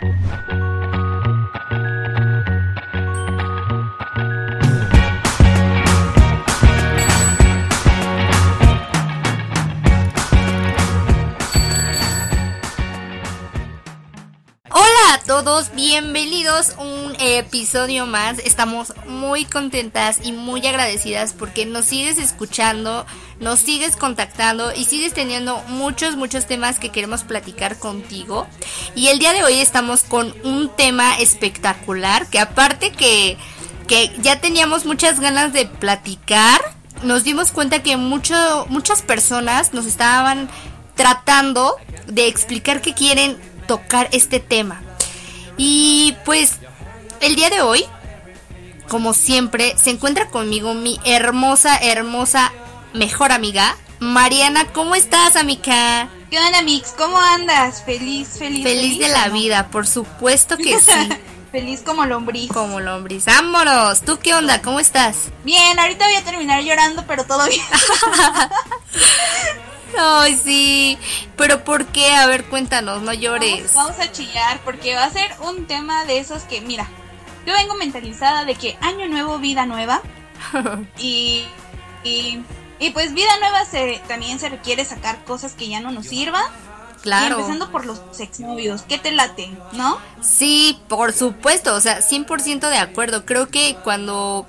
Thank you. Todos, bienvenidos a un episodio más. Estamos muy contentas y muy agradecidas porque nos sigues escuchando, nos sigues contactando y sigues teniendo muchos, muchos temas que queremos platicar contigo. Y el día de hoy estamos con un tema espectacular que aparte que, que ya teníamos muchas ganas de platicar, nos dimos cuenta que muchas personas nos estaban tratando de explicar que quieren tocar este tema. Y pues el día de hoy, como siempre, se encuentra conmigo mi hermosa, hermosa, mejor amiga, Mariana. ¿Cómo estás, amiga? ¿Qué onda, Mix? ¿Cómo andas? Feliz, feliz. Feliz, de la vida, por supuesto que sí. feliz como lombriz. Como lombriz. Vámonos. ¿Tú qué onda? ¿Cómo estás? Bien, ahorita voy a terminar llorando, pero todo bien. Ay, sí. Pero ¿por qué? A ver, cuéntanos, no llores. Vamos, a chillar porque va a ser un tema de esos que, mira, yo vengo mentalizada de que año nuevo, vida nueva. y, y, y, pues vida nueva se, también se requiere sacar cosas que ya no nos sirvan. Claro. Y empezando por los exnovios, ¿qué te late, no? Sí, por supuesto, o sea, 100% de acuerdo. Creo que cuando,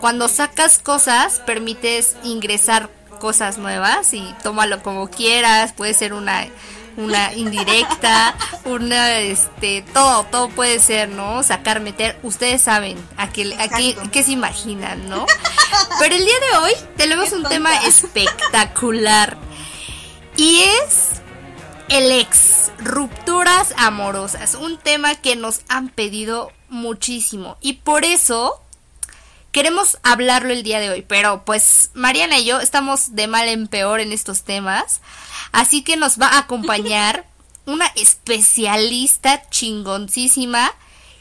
cuando sacas cosas, permites ingresar cosas nuevas y tómalo como quieras, puede ser una una indirecta, una este todo, todo puede ser, ¿no? Sacar, meter, ustedes saben a qué, a se imaginan, ¿no? Pero el día de hoy tenemos un tema espectacular y es el ex, rupturas amorosas, un tema que nos han pedido muchísimo y por eso queremos hablarlo el día de hoy, pero pues Mariana y yo estamos de mal en peor en estos temas, así que nos va a acompañar una especialista chingoncísima.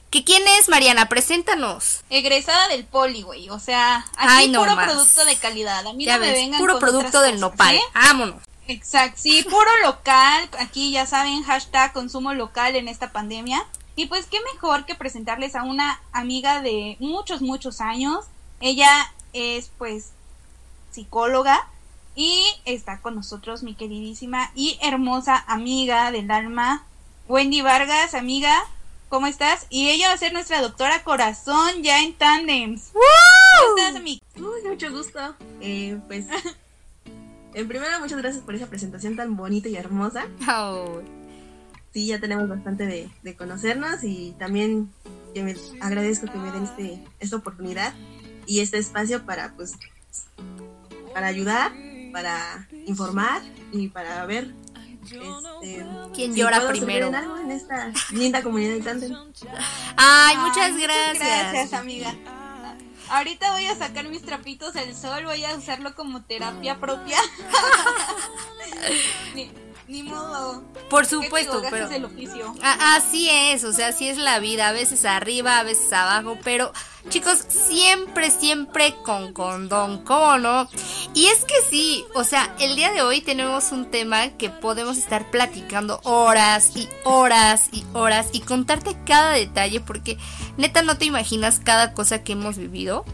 ¿Que quién es, Mariana? Preséntanos. Egresada del poli, güey. O sea, aquí puro producto de calidad. A mí no me vengan Puro producto del nopal. ¿eh? Vámonos. Exacto, sí, puro local. Aquí ya saben, hashtag consumo local en esta pandemia. Y pues qué mejor que presentarles a una amiga de muchos, muchos años. Ella es pues psicóloga y está con nosotros mi queridísima y hermosa amiga del alma, Wendy Vargas, amiga. ¿Cómo estás? Y ella va a ser nuestra doctora corazón ya en tandems. ¿Cómo estás, amiga? Uy, mucho gusto. Eh, pues, en primera, muchas gracias por esa presentación tan bonita y hermosa. Oh sí, ya tenemos bastante de, conocernos y también que me agradezco que me den este, esta oportunidad y este espacio para pues para ayudar, para informar y para ver este, quién llora primero en esta linda comunidad de Tandem. Ay, muchas gracias. Gracias, amiga. Ahorita voy a sacar mis trapitos al sol, voy a usarlo como terapia propia. Ni modo. Por supuesto, pero. el oficio. así es, o sea, así es la vida. A veces arriba, a veces abajo. Pero, chicos, siempre, siempre con condón, ¿cómo no? Y es que sí, o sea, el día de hoy tenemos un tema que podemos estar platicando horas y horas y horas y contarte cada detalle porque neta no te imaginas cada cosa que hemos vivido.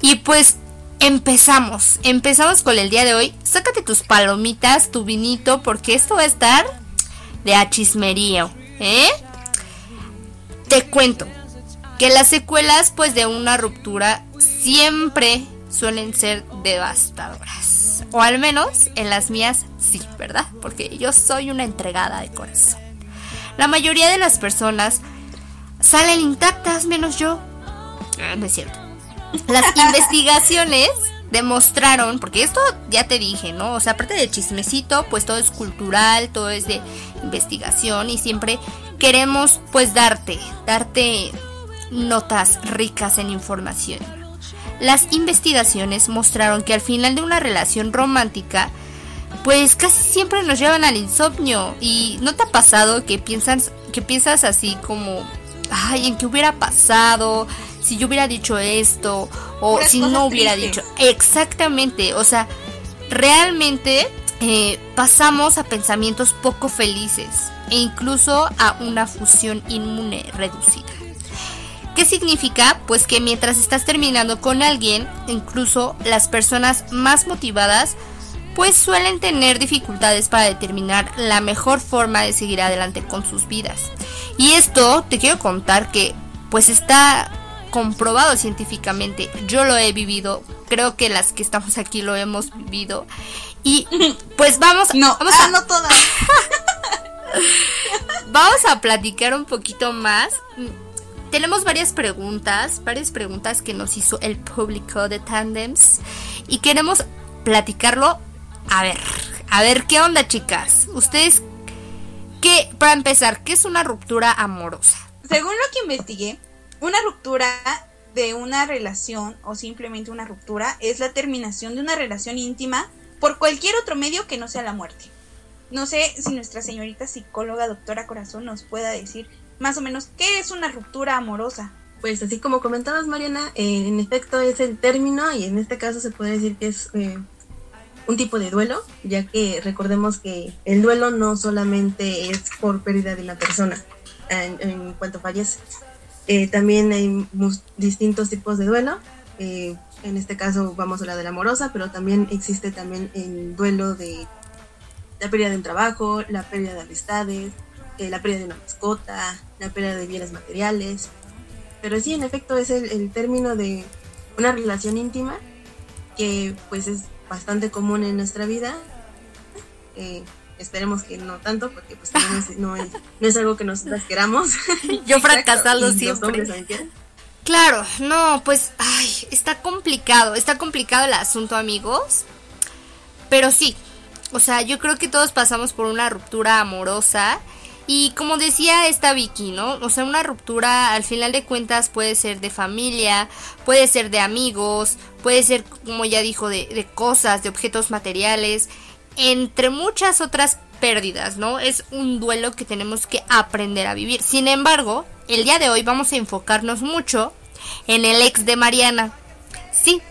Y pues empezamos. Empezamos con el día de hoy. Sácate tus palomitas, tu vinito, porque esto va a estar de achismerío. ¿Eh? Te cuento que las secuelas, pues, de una ruptura siempre suelen ser devastadoras. O al menos en las mías sí, ¿verdad? Porque yo soy una entregada de corazón. La mayoría de las personas salen intactas, menos yo. Ah, no es cierto. Las investigaciones demostraron, porque esto ya te dije, ¿no? O sea, aparte de chismecito, pues todo es cultural, todo es de investigación y siempre queremos pues darte, darte notas ricas en información. Las investigaciones mostraron que al final de una relación romántica, pues casi siempre nos llevan al insomnio y ¿no te ha pasado que piensas que piensas así como ay, en qué hubiera pasado, si yo hubiera dicho esto o si no hubiera dicho. Exactamente, o sea, realmente eh, pasamos a pensamientos poco felices e incluso a una fusión inmune reducida. ¿Qué significa? Pues que mientras estás terminando con alguien, incluso las personas más motivadas, pues suelen tener dificultades para determinar la mejor forma de seguir adelante con sus vidas. Y esto te quiero contar que pues está comprobado científicamente. Yo lo he vivido, creo que las que estamos aquí lo hemos vivido. Y pues vamos, no, vamos ah, no todas. vamos a platicar un poquito más. Tenemos varias preguntas, varias preguntas que nos hizo el público de Tandems y queremos platicarlo. A ver, a ver qué onda, chicas. Ustedes qué para empezar, ¿qué es una ruptura amorosa? Según lo que investigué, una ruptura de una relación o simplemente una ruptura es la terminación de una relación íntima por cualquier otro medio que no sea la muerte. No sé si nuestra señorita psicóloga doctora Corazón nos pueda decir más o menos qué es una ruptura amorosa. Pues así como comentabas Mariana, eh, en efecto es el término y en este caso se puede decir que es eh, un tipo de duelo, ya que recordemos que el duelo no solamente es por pérdida de una persona en cuanto fallece, eh, también hay distintos tipos de duelo. Eh, en este caso vamos a hablar de la amorosa, pero también existe también el duelo de la pérdida de un trabajo, la pérdida de amistades, eh, la pérdida de una mascota, la pérdida de bienes materiales. Pero sí, en efecto, es el, el término de una relación íntima que pues es bastante común en nuestra vida. Esperemos que no tanto, porque pues no, es, no es algo que nosotras queramos. Yo fracasado siempre. Claro, no, pues, ay, está complicado, está complicado el asunto, amigos. Pero sí, o sea, yo creo que todos pasamos por una ruptura amorosa. Y como decía esta Vicky, ¿no? O sea, una ruptura al final de cuentas puede ser de familia, puede ser de amigos, puede ser, como ya dijo, de, de cosas, de objetos materiales entre muchas otras pérdidas, ¿no? Es un duelo que tenemos que aprender a vivir. Sin embargo, el día de hoy vamos a enfocarnos mucho en el ex de Mariana. Sí,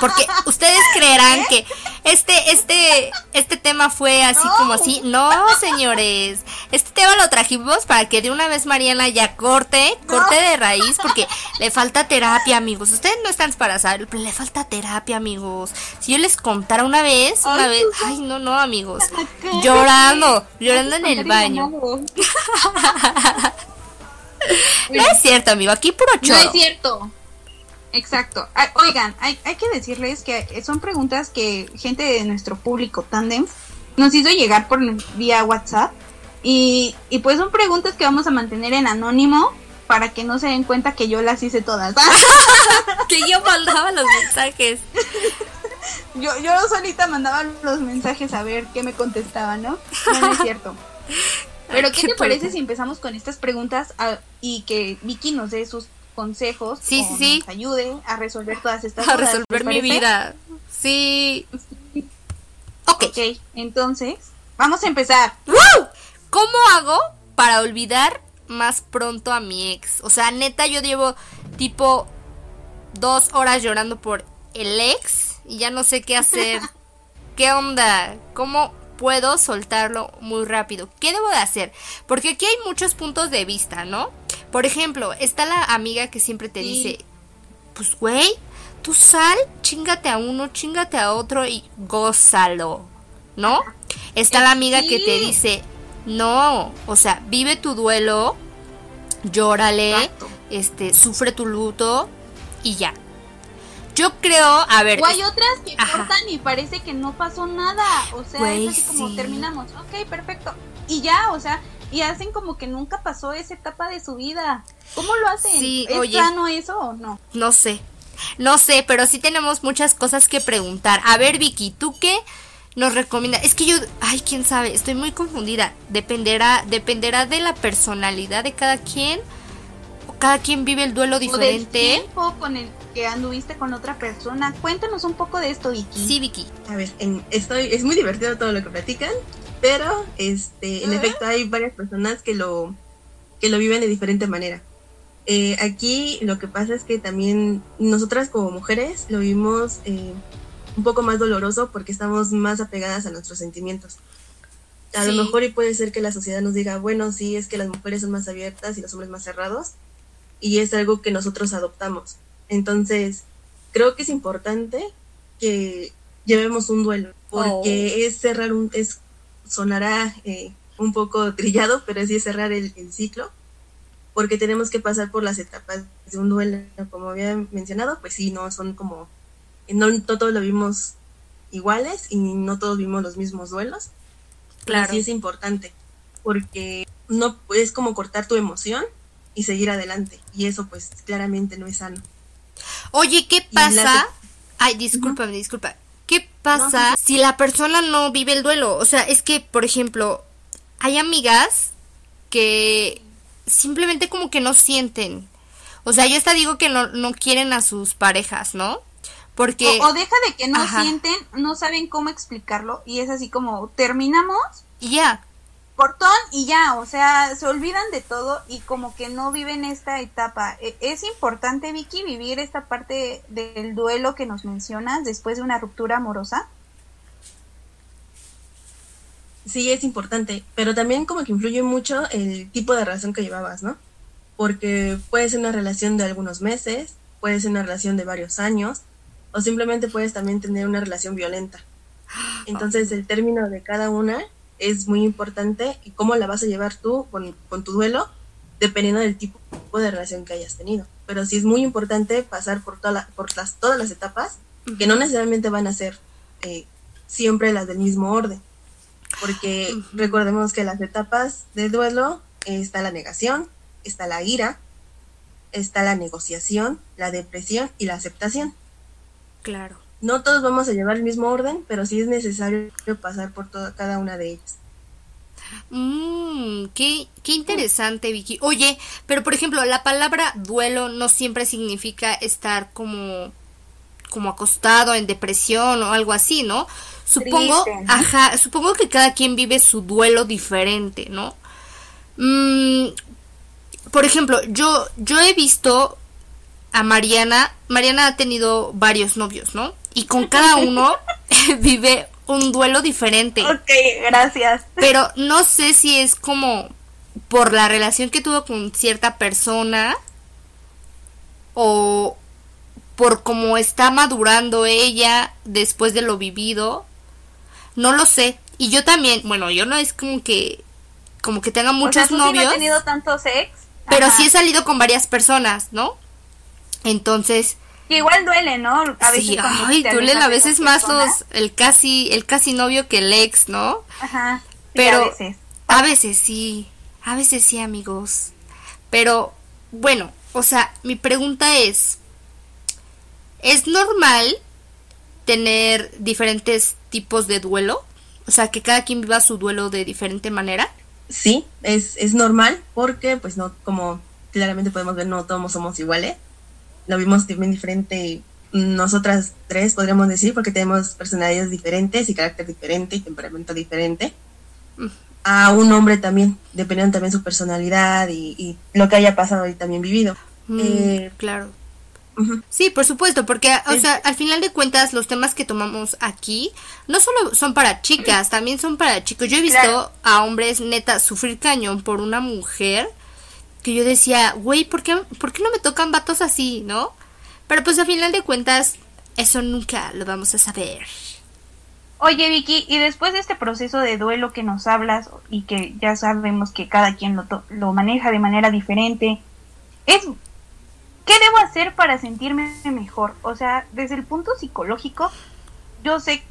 porque ustedes creerán que este, este, este tema fue así como así. No, señores. Este tema lo trajimos para que de una vez Mariana ya corte, corte de raíz, porque le falta terapia, amigos. Ustedes no están para saber, pero le falta terapia, amigos. Si yo les contara una vez, una vez, ay, no, no, amigos. Llorando, llorando en el baño. No es cierto, amigo, aquí puro choro. No es cierto. Exacto. Ah, oigan, hay, hay, que decirles que son preguntas que gente de nuestro público tandem nos hizo llegar por vía WhatsApp y, y pues son preguntas que vamos a mantener en anónimo para que no se den cuenta que yo las hice todas. que yo mandaba los mensajes. yo, yo solita mandaba los mensajes a ver qué me contestaba, ¿no? No, es cierto. Pero ¿qué, te parece si empezamos con estas preguntas ah, y que Vicky nos dé sus consejos sí, sí, nos ayude a resolver todas estas a resolver mi vida. Sí. ok. entonces, vamos a empezar. ¿Cómo hago para olvidar más pronto a mi ex? O sea, neta, yo llevo tipo dos horas llorando por el ex y ya no sé qué hacer. ¿Qué onda? ¿Cómo puedo soltarlo muy rápido? ¿Qué debo de hacer? Porque aquí hay muchos puntos de vista, ¿no? Por ejemplo, está la amiga que siempre te dice, pues güey, tú sal, chingate a uno, chingate a otro y gózalo, ¿no? Está la amiga que te dice, no, o sea, vive tu duelo, llórale, este, sufre tu luto y ya. Yo creo, a ver. O hay otras que cortan y parece que no pasó nada. O sea, es así como terminamos. Ok, perfecto. Y ya, o sea, y hacen como que nunca pasó esa etapa de su vida. ¿Cómo lo hacen? Sí, ¿Es sano eso o no? No sé. No sé, pero sí tenemos muchas cosas que preguntar. A ver, Vicky, ¿tú qué nos recomiendas? Es que yo, ay, quién sabe, estoy muy confundida. Dependerá, dependerá de la personalidad de cada quien. O cada quien vive el duelo diferente. O del tiempo con el que anduviste con otra persona. Cuéntanos un poco de esto, Vicky. Sí, Vicky. A ver, estoy, es muy divertido todo lo que platican pero este, en efecto hay varias personas que lo, que lo viven de diferente manera. Eh, aquí lo que pasa es que también nosotras como mujeres lo vimos eh, un poco más doloroso porque estamos más apegadas a nuestros sentimientos. A lo mejor y puede ser que la sociedad nos diga, bueno, sí, es que las mujeres son más abiertas y los hombres más cerrados, y es algo que nosotros adoptamos. Entonces, creo que es importante que llevemos un duelo, porque oh. es cerrar un, es, sonará eh, un poco trillado, pero sí es cerrar el, ciclo, porque tenemos que pasar por las etapas de un duelo, como había mencionado, pues sí, no son como, no, todos lo vimos iguales y no todos vimos los mismos duelos, claro. sí es importante, porque no es como cortar tu emoción y seguir adelante, y eso pues claramente no es sano. Oye, ¿qué pasa? Ay, discúlpame, disculpa. ¿Qué pasa si la persona no vive el duelo? O sea, es que, por ejemplo, hay amigas que simplemente como que no sienten. O sea, yo hasta digo que no, no quieren a sus parejas, ¿no? Porque... O, deja de que no sienten, no saben cómo explicarlo y es así como terminamos. Y ya cortón y ya, o sea, se olvidan de todo y como que no viven esta etapa. E, es importante, Vicky, vivir esta parte del duelo que nos mencionas después de una ruptura amorosa. Sí, es importante, pero también como que influye mucho el tipo de relación que llevabas, ¿no? Porque puede ser una relación de algunos meses, puede ser una relación de varios años, o simplemente puedes también tener una relación violenta. Entonces, el término de cada una es muy importante y cómo la vas a llevar tú con, tu duelo, dependiendo del tipo de relación que hayas tenido. Pero sí es muy importante pasar por, toda por las, todas las etapas, que no necesariamente van a ser eh, siempre las del mismo orden. Porque recordemos que las etapas de duelo eh, está la negación, está la ira, está la negociación, la depresión y la aceptación. Claro no todos vamos a llevar el mismo orden, pero sí es necesario pasar por toda, cada una de ellas. Mmm, qué, qué interesante, Vicky. Oye, pero por ejemplo, la palabra duelo no siempre significa estar como, como acostado en depresión o algo así, ¿no? Supongo, ajá, supongo que cada quien vive su duelo diferente, ¿no? Mm, por ejemplo, yo, yo he visto a Mariana, Mariana ha tenido varios novios, ¿no? Y con cada uno vive un duelo diferente. Ok, gracias. Pero no sé si es como por la relación que tuvo con cierta persona o por cómo está madurando ella después de lo vivido. No lo sé. Y yo también, bueno, yo no es como que como que tenga muchos novios. no he tenido tantos ex. Pero sí he salido con varias personas, ¿no? Entonces, que igual duele, ¿no? A veces sí, ay, duelen a veces más los, el casi, el casi novio que el ex, ¿no? Ajá. Pero a veces. a veces sí, a veces sí, amigos. Pero bueno, o sea, mi pregunta es, ¿es normal tener diferentes tipos de duelo? O sea, que cada quien viva su duelo de diferente manera. Sí, es, es normal porque, pues no, como claramente podemos ver, no todos somos iguales lo vimos también diferente nosotras tres, podríamos decir, porque tenemos personalidades diferentes y carácter diferente y temperamento diferente. A un hombre también, dependiendo también su personalidad y, lo que haya pasado y también vivido. Mm, eh, claro. Sí, por supuesto, porque, o sea, al final de cuentas, los temas que tomamos aquí no solo son para chicas, también son para chicos. Yo he visto a hombres neta sufrir cañón por una mujer que yo decía, güey, ¿por qué, ¿por qué no me tocan vatos así, no? Pero pues a final de cuentas, eso nunca lo vamos a saber. Oye, Vicky, y después de este proceso de duelo que nos hablas y que ya sabemos que cada quien lo, lo maneja de manera diferente, es ¿qué debo hacer para sentirme mejor? O sea, desde el punto psicológico, yo sé,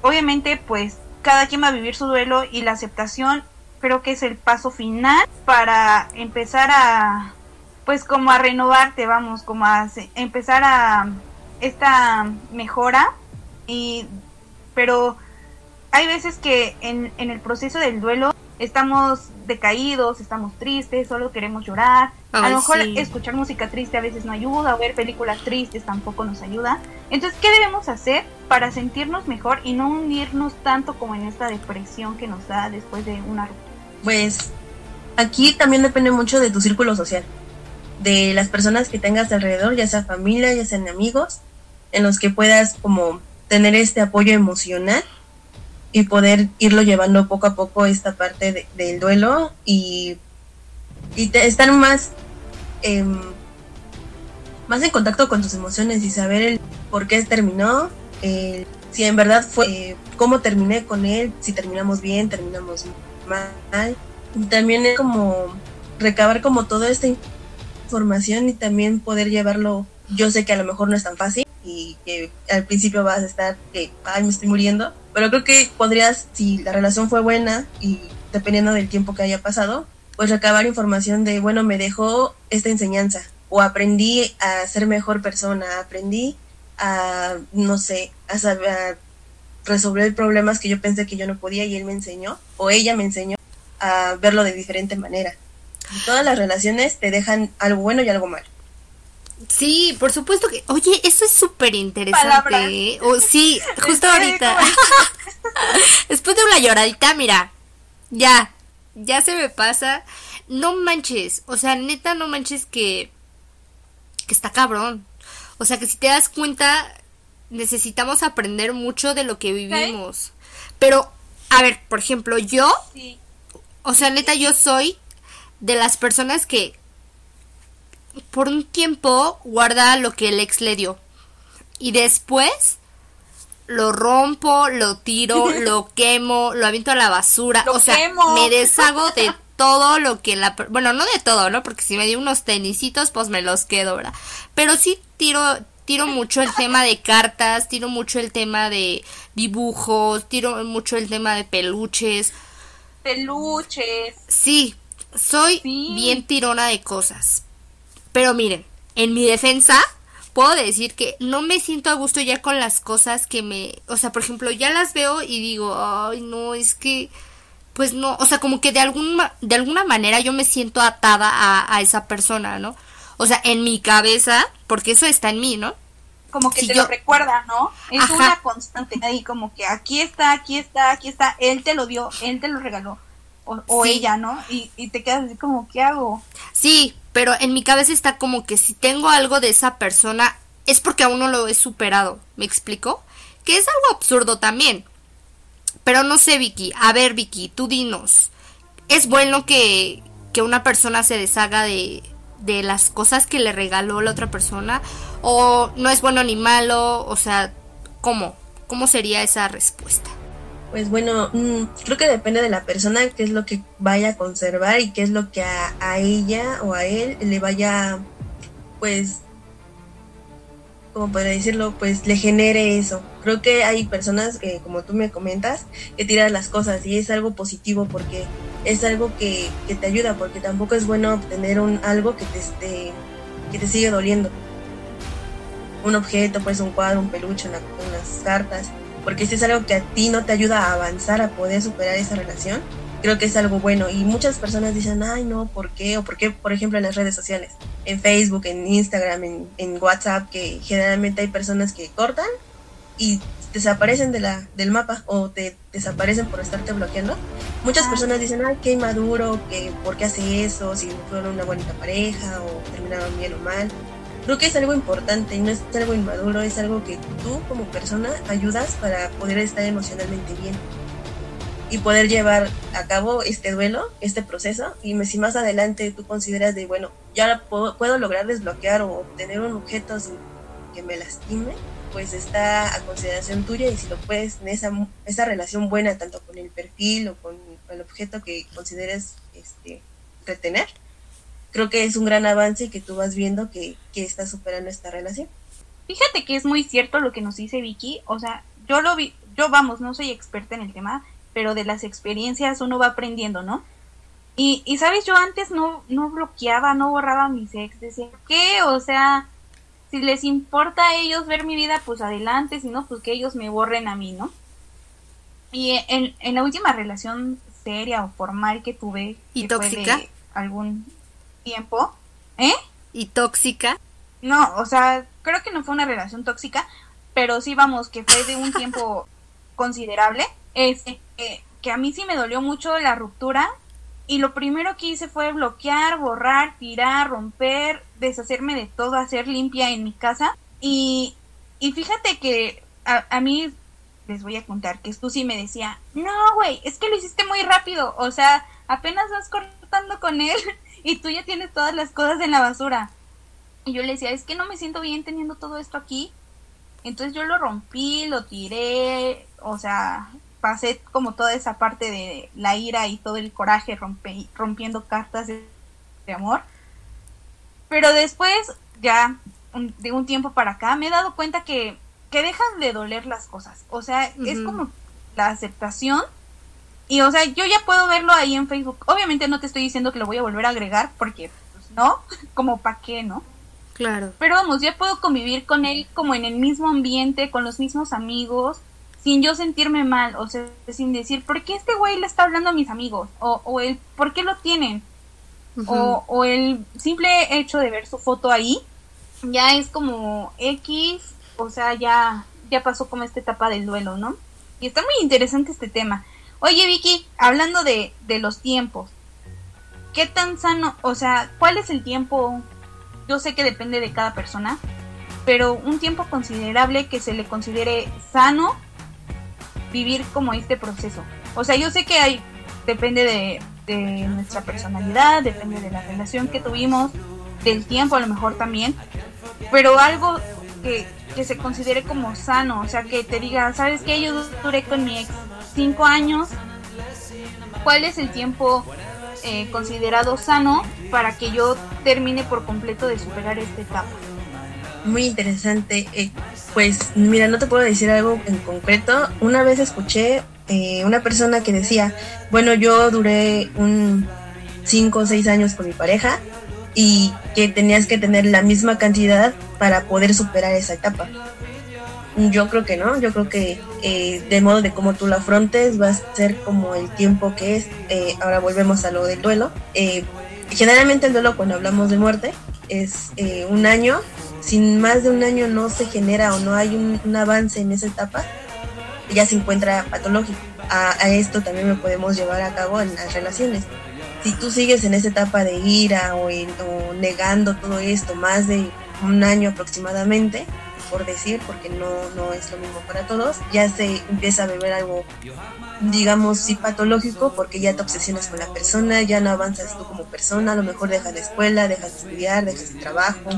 obviamente, pues cada quien va a vivir su duelo y la aceptación creo que es el paso final para empezar a, pues como a renovarte, vamos, como a empezar a esta mejora y, pero hay veces que en, en el proceso del duelo estamos decaídos, estamos tristes, solo queremos llorar. a lo mejor escuchar música triste a veces no ayuda, o ver películas tristes tampoco nos ayuda. Entonces, ¿qué debemos hacer para sentirnos mejor y no unirnos tanto como en esta depresión que nos da después de una ruptura? Pues aquí también depende mucho de tu círculo social, de las personas que tengas alrededor, ya sea familia, ya sean amigos, en los que puedas como tener este apoyo emocional y poder irlo llevando poco a poco esta parte del duelo y, y estar más, em, más en contacto con tus emociones y saber el por qué terminó, si en verdad fue, eh, cómo terminé con él, si terminamos bien, terminamos mal. También es como recabar como toda esta información y también poder llevarlo. Yo sé que a lo mejor no es tan fácil y que al principio vas a estar que, ay, me estoy muriendo, pero creo que podrías, si la relación fue buena y dependiendo del tiempo que haya pasado, pues recabar información de, bueno, me dejó esta enseñanza o aprendí a ser mejor persona, aprendí a, no sé, a, saber, a resolver problemas que yo pensé que yo no podía y él me enseñó o ella me enseñó a verlo de diferente manera. todas las relaciones te dejan algo bueno y algo malo. Sí, por supuesto que. Oye, eso es súper interesante. ¿eh? sí, justo ahorita. Después de una lloradita, mira, ya, ya se me pasa. No manches, o sea, neta, no manches que. que está cabrón. O sea, que si te das cuenta, necesitamos aprender mucho de lo que vivimos. Pero, a ver, por ejemplo, yo. O sea, neta, yo soy de las personas que por un tiempo guarda lo que el ex le dio. Y después lo rompo, lo tiro, lo quemo, lo aviento a la basura. o sea, me deshago de todo lo que la... Bueno, no de todo, ¿no? Porque si me dio unos tenisitos, pues me los quedo, ¿verdad? Pero sí tiro, tiro mucho el tema de cartas, tiro mucho el tema de dibujos, tiro mucho el tema de peluches. Peluches. Sí, soy bien tirona de cosas. Pero miren, en mi defensa, puedo decir que no me siento a gusto ya con las cosas que me, o sea, por ejemplo, ya las veo y digo, ay, no, es que, pues no, o sea, como que de alguna, de alguna manera yo me siento atada a, esa persona, ¿no? O sea, en mi cabeza, porque eso está en mí, ¿no? Como que te lo recuerda, ¿no? Es una constante ahí, como que aquí está, aquí está, aquí está, él te lo dio, él te lo regaló, o, ella, ¿no? Y, y te quedas así como, ¿qué hago? Sí, pero en mi cabeza está como que si tengo algo de esa persona es porque aún no lo he superado, ¿me explico? Que es algo absurdo también. Pero no sé, Vicky, a ver, Vicky, tú dinos, ¿es bueno que, que una persona se deshaga de, de las cosas que le regaló la otra persona? ¿O no es bueno ni malo? O sea, ¿cómo? ¿Cómo sería esa respuesta? Pues bueno, mm, creo que depende de la persona qué es lo que vaya a conservar y qué es lo que a, ella o a él le vaya, pues, como podría decirlo, pues le genere eso. Creo que hay personas, que, como tú me comentas, que tiran las cosas y es algo positivo porque es algo que, que te ayuda, porque tampoco es bueno obtener un, algo que te, esté, que te sigue doliendo. Un objeto, pues un cuadro, un peluche, unas cartas porque si es algo que a ti no te ayuda a avanzar, a poder superar esa relación, creo que es algo bueno. Y muchas personas dicen, ay, no, ¿por qué? O por qué, por ejemplo, en las redes sociales, en Facebook, en Instagram, en, WhatsApp, que generalmente hay personas que cortan y desaparecen de la, del mapa o te desaparecen por estarte bloqueando. Muchas ah. personas dicen, ay, qué inmaduro, que, ¿por qué hace eso? Si fueron una bonita pareja o terminaron bien o mal creo que es algo importante y no es algo inmaduro, es algo que tú como persona ayudas para poder estar emocionalmente bien y poder llevar a cabo este duelo, este proceso y si más adelante tú consideras de, bueno, ya puedo, puedo lograr desbloquear o obtener un objeto sin que me lastime, pues está a consideración tuya y si lo puedes en esa, esa relación buena tanto con el perfil o con el objeto que consideres este, retener, creo que es un gran avance que tú vas viendo que, que está superando esta relación. Fíjate que es muy cierto lo que nos dice Vicky, o sea, yo lo vi, yo vamos, no soy experta en el tema, pero de las experiencias uno va aprendiendo, ¿no? Y, y sabes, yo antes no, no bloqueaba, no borraba mis ex, decía, ¿qué? O sea, si les importa a ellos ver mi vida, pues adelante, si no, pues que ellos me borren a mí, ¿no? Y en, en la última relación seria o formal que tuve, ¿Y tóxica? algún tiempo. ¿Eh? ¿Y tóxica? No, o sea, creo que no fue una relación tóxica, pero sí, vamos, que fue de un tiempo considerable. Es que a mí sí me dolió mucho la ruptura y lo primero que hice fue bloquear, borrar, tirar, romper, deshacerme de todo, hacer limpia en mi casa. Y, y fíjate que a, a mí les voy a contar que sí me decía, no, güey, es que lo hiciste muy rápido, o sea, apenas vas cortando con él y tú ya tienes todas las cosas en la basura. Y yo le decía, es que no me siento bien teniendo todo esto aquí. Entonces yo lo rompí, lo tiré, o sea, pasé como toda esa parte de la ira y todo el coraje rompiendo cartas de, amor. Pero después, ya de un tiempo para acá, me he dado cuenta que, que dejan de doler las cosas. O sea, es como la aceptación. Y o sea, yo ya puedo verlo ahí en Facebook. Obviamente no te estoy diciendo que lo voy a volver a agregar porque, pues, no, como para qué, ¿no? Claro. Pero vamos, ya puedo convivir con él como en el mismo ambiente, con los mismos amigos, sin yo sentirme mal, o sea, sin decir, ¿por qué este güey le está hablando a mis amigos? O, o el, ¿por qué lo tienen? O, o el simple hecho de ver su foto ahí, ya es como X, o sea, ya, ya pasó como esta etapa del duelo, ¿no? Y está muy interesante este tema. Oye, Vicky, hablando de, de los tiempos, ¿qué tan sano, o sea, cuál es el tiempo yo sé que depende de cada persona, pero un tiempo considerable que se le considere sano vivir como este proceso. O sea, yo sé que hay, depende de, nuestra personalidad, depende de la relación que tuvimos, del tiempo a lo mejor también, pero algo que, que se considere como sano, o sea, que te diga, ¿sabes qué? Yo duré con mi ex cinco años, ¿cuál es el tiempo eh, considerado sano para que yo termine por completo de superar esta etapa. Muy interesante. Eh, pues mira, no te puedo decir algo en concreto. Una vez escuché eh, una persona que decía, bueno, yo duré un 5 o 6 años con mi pareja y que tenías que tener la misma cantidad para poder superar esa etapa. Yo creo que no, yo creo que eh, de modo de cómo tú lo afrontes va a ser como el tiempo que es. Eh, ahora volvemos a lo del duelo. Generalmente el duelo cuando hablamos de muerte es un año. Sin más de un año no se genera o no hay un, avance en esa etapa, ya se encuentra patológico. A, esto también lo podemos llevar a cabo en las relaciones. Si tú sigues en esa etapa de ira o negando todo esto más de un año aproximadamente, por decir, porque no, no es lo mismo para todos, ya se empieza a beber algo, digamos, sí patológico, porque ya te obsesionas con la persona, ya no avanzas tú como persona, a lo mejor dejas de escuela, dejas de estudiar, dejas de trabajo,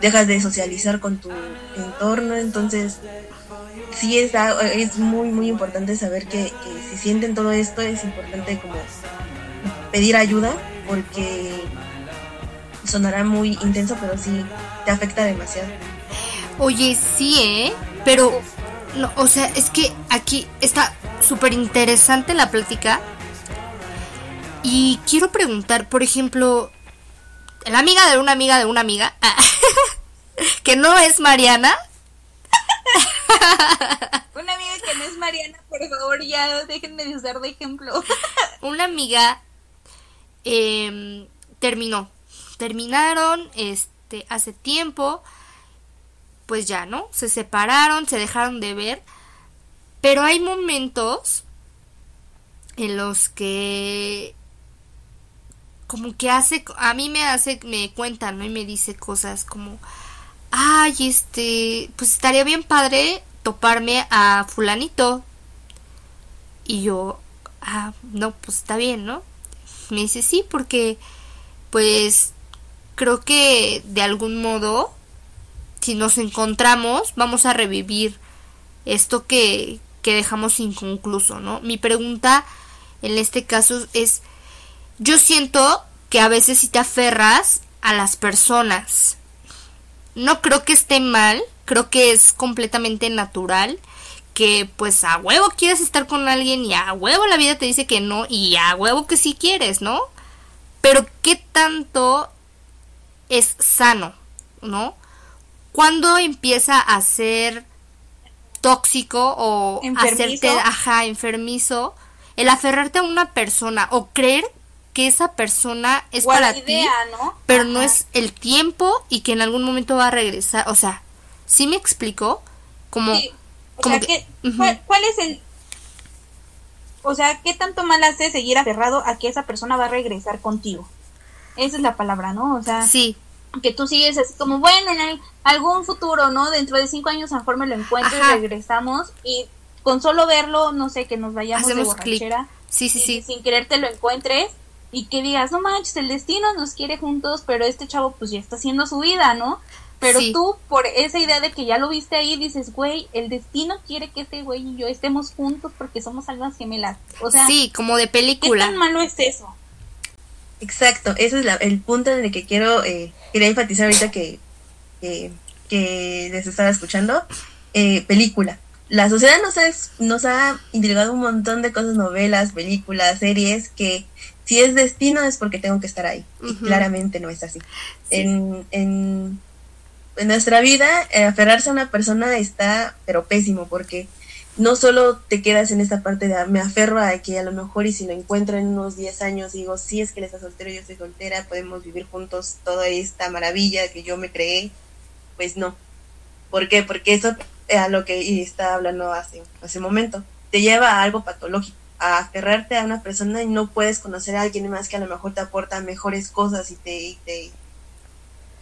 dejas de socializar con tu entorno, entonces sí es, es muy, muy importante saber que, si sienten todo esto, es importante como pedir ayuda, porque sonará muy intenso, pero sí te afecta demasiado. Oye, sí, ¿eh? Pero, no, o sea, es que aquí está súper interesante la plática. Y quiero preguntar, por ejemplo, la amiga de una amiga de una amiga, que no es Mariana. una amiga que no es Mariana, por favor, ya déjenme de usar de ejemplo. una amiga em, terminó. Terminaron este, hace tiempo pues ya, ¿no? Se separaron, se dejaron de ver, pero hay momentos en los que como que hace, a mí me hace, me cuenta, ¿no? Y me dice cosas como, ay, este, pues estaría bien padre toparme a fulanito. Y yo, ah, no, pues está bien, ¿no? Me dice, sí, porque, pues, creo que de algún modo si nos encontramos, vamos a revivir esto que, que dejamos inconcluso, ¿no? Mi pregunta en este caso es, yo siento que a veces si te aferras a las personas, no creo que esté mal, creo que es completamente natural que pues a huevo quieres estar con alguien y a huevo la vida te dice que no y a huevo que sí quieres, ¿no? Pero ¿qué tanto es sano, ¿no? ¿Cuándo empieza a ser tóxico o hacerte, ajá, enfermizo, el aferrarte a una persona o creer que esa persona es para ti, pero no es el tiempo y que en algún momento va a regresar, o sea, ¿sí me explico? Como, ¿cuál, es el o sea, ¿qué tanto mal hace seguir aferrado a que esa persona va a regresar contigo? Esa es la palabra, ¿no? O sea, sí que tú sigues así como, bueno, en algún futuro, ¿no? Dentro de cinco años a lo mejor me lo encuentro y regresamos y con solo verlo, no sé, que nos vayamos de borrachera. Sí, sí, sí. Sin querer te lo encuentres y que digas, no manches, el destino nos quiere juntos, pero este chavo pues ya está haciendo su vida, ¿no? Pero tú, por esa idea de que ya lo viste ahí, dices, güey, el destino quiere que este güey y yo estemos juntos porque somos almas gemelas. O sea, sí, como de película. ¿Qué tan malo es eso? Exacto, ese es el punto en el que quiero eh, quería enfatizar ahorita que, que, les estaba escuchando. Eh, película. La sociedad nos ha, nos ha un montón de cosas, novelas, películas, series, que si es destino es porque tengo que estar ahí. Y claramente no es así. En, en en nuestra vida, eh, aferrarse a una persona está, pero pésimo, porque no solo te quedas en esta parte de ah, me aferro a que a lo mejor y si lo encuentro en unos 10 años digo, sí es que él está soltero, yo estoy soltera, podemos vivir juntos toda esta maravilla que yo me creé, pues no. ¿Por qué? Porque eso es a lo que estaba hablando hace, hace un momento. Te lleva a algo patológico, a aferrarte a una persona y no puedes conocer a alguien más que a lo mejor te aporta mejores cosas y te, y te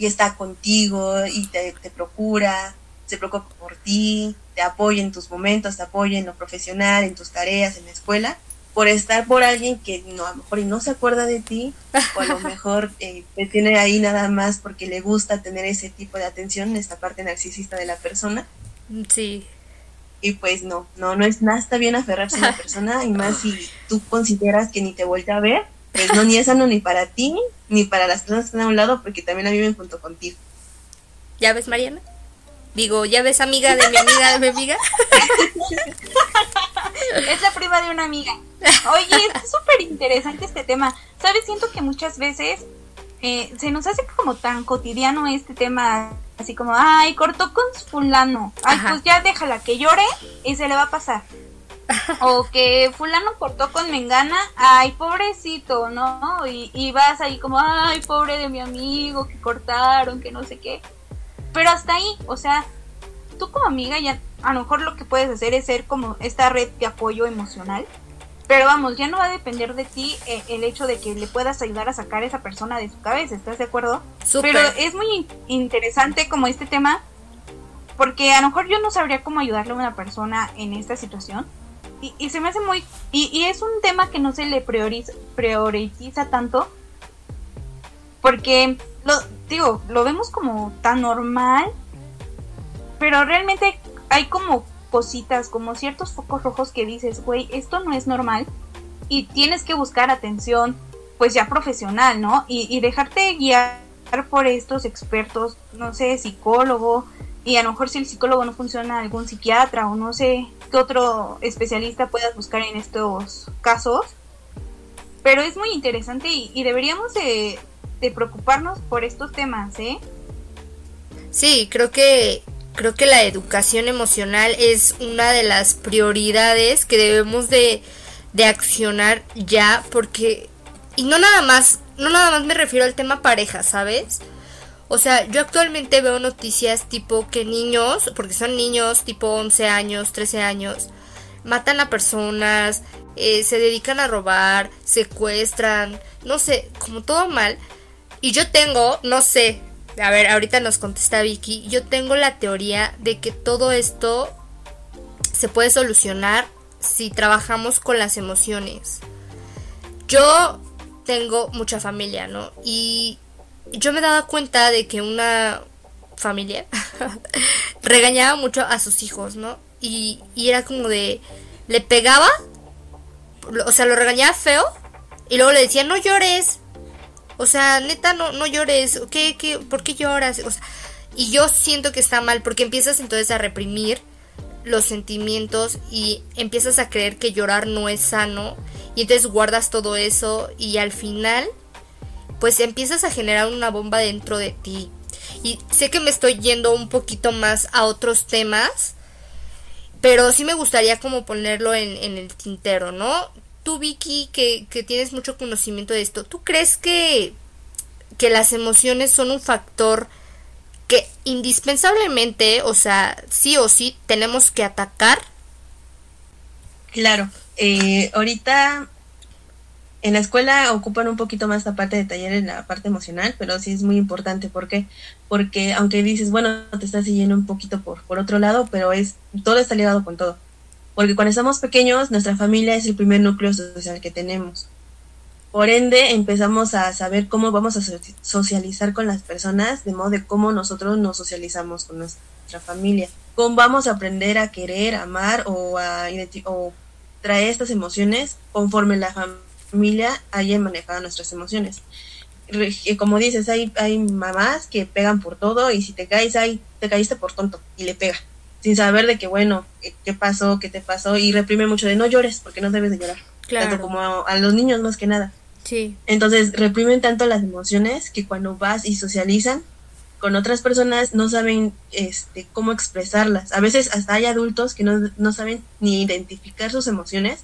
y está contigo y te, procura, se preocupa por ti, te apoya en tus momentos, te apoya en lo profesional, en tus tareas, en la escuela, por estar por alguien que no, a lo mejor y no se acuerda de ti, o a lo mejor eh, te tiene ahí nada más porque le gusta tener ese tipo de atención, en esta parte narcisista de la persona. Sí. Y pues no, no, no es nada, está bien aferrarse a una persona, y más si tú consideras que ni te vuelve a ver, pues no, ni es sano ni para ti, ni para las personas que están a un lado, porque también la viven junto contigo. ¿Ya ves, Mariana? Digo, ¿ya ves amiga de mi amiga de mi amiga? es la prima de una amiga. Oye, es súper interesante este tema. ¿Sabes? Siento que muchas veces eh, se nos hace como tan cotidiano este tema, así como, ay, cortó con fulano. Ay, pues ya déjala que llore y se le va a pasar. o que fulano cortó con Mengana, ay, pobrecito, ¿no? Y, y, vas ahí como, ay, pobre de mi amigo, que cortaron, que no sé qué. Pero hasta ahí, o sea, tú como amiga ya a lo mejor lo que puedes hacer es ser como esta red de apoyo emocional. Pero vamos, ya no va a depender de ti eh, el hecho de que le puedas ayudar a sacar a esa persona de su cabeza, ¿estás de acuerdo? Pero es muy interesante como este tema, porque a lo mejor yo no sabría cómo ayudarle a una persona en esta situación y, se me hace muy... Y, es un tema que no se le prioriza, prioriza tanto porque, lo digo, lo vemos como tan normal, pero realmente hay como cositas, como ciertos focos rojos que dices, güey, esto no es normal y tienes que buscar atención, pues ya profesional, ¿no? Y, dejarte guiar por estos expertos, no sé, psicólogo, y a lo mejor si el psicólogo no funciona, algún psiquiatra o no sé qué otro especialista puedas buscar en estos casos. Pero es muy interesante y, deberíamos de, preocuparnos por estos temas, ¿eh? Sí, creo que creo que la educación emocional es una de las prioridades que debemos de, de accionar ya porque y no nada más no nada más me refiero al tema pareja, ¿sabes? O sea, yo actualmente veo noticias tipo que niños, porque son niños tipo 11 años, 13 años, matan a personas, eh, se dedican a robar, secuestran, no sé, como todo mal. Y yo tengo, no sé, a ver, ahorita nos contesta Vicky, yo tengo la teoría de que todo esto se puede solucionar si trabajamos con las emociones. Yo tengo mucha familia, ¿no? Y yo me daba cuenta de que una familia regañaba mucho a sus hijos, ¿no? Y, era como de, le pegaba, o sea, lo regañaba feo y luego le decía, no llores. O sea, neta, no, no llores. ¿Qué, qué, ¿Por qué lloras? Y yo siento que está mal porque empiezas entonces a reprimir los sentimientos y empiezas a creer que llorar no es sano y entonces guardas todo eso y al final pues empiezas a generar una bomba dentro de ti. Y sé que me estoy yendo un poquito más a otros temas, pero sí me gustaría como ponerlo en, el tintero, ¿no? Vicky, que, que, tienes mucho conocimiento de esto, ¿tú crees que, que las emociones son un factor que indispensablemente, o sea, sí o sí, tenemos que atacar? Claro, eh, ahorita en la escuela ocupan un poquito más la parte de taller en la parte emocional, pero sí es muy importante. ¿Por qué? Porque aunque dices, bueno, te estás siguiendo un poquito por, por otro lado, pero es todo está ligado con todo. Porque cuando estamos pequeños, nuestra familia es el primer núcleo social que tenemos. Por ende, empezamos a saber cómo vamos a socializar con las personas, de modo de cómo nosotros nos socializamos con nuestra familia. Cómo vamos a aprender a querer, amar o a o traer estas emociones conforme la familia haya manejado nuestras emociones. Como dices, hay, hay mamás que pegan por todo y si te caes, ahí te caíste por tonto y le pega, sin saber de que, bueno, qué pasó, qué te pasó y reprime mucho de no llores porque no debes de llorar. Claro. Tanto como a los niños más que nada. Sí. Entonces reprimen tanto las emociones que cuando vas y socializan con otras personas no saben este, cómo expresarlas. A veces hasta hay adultos que no, saben ni identificar sus emociones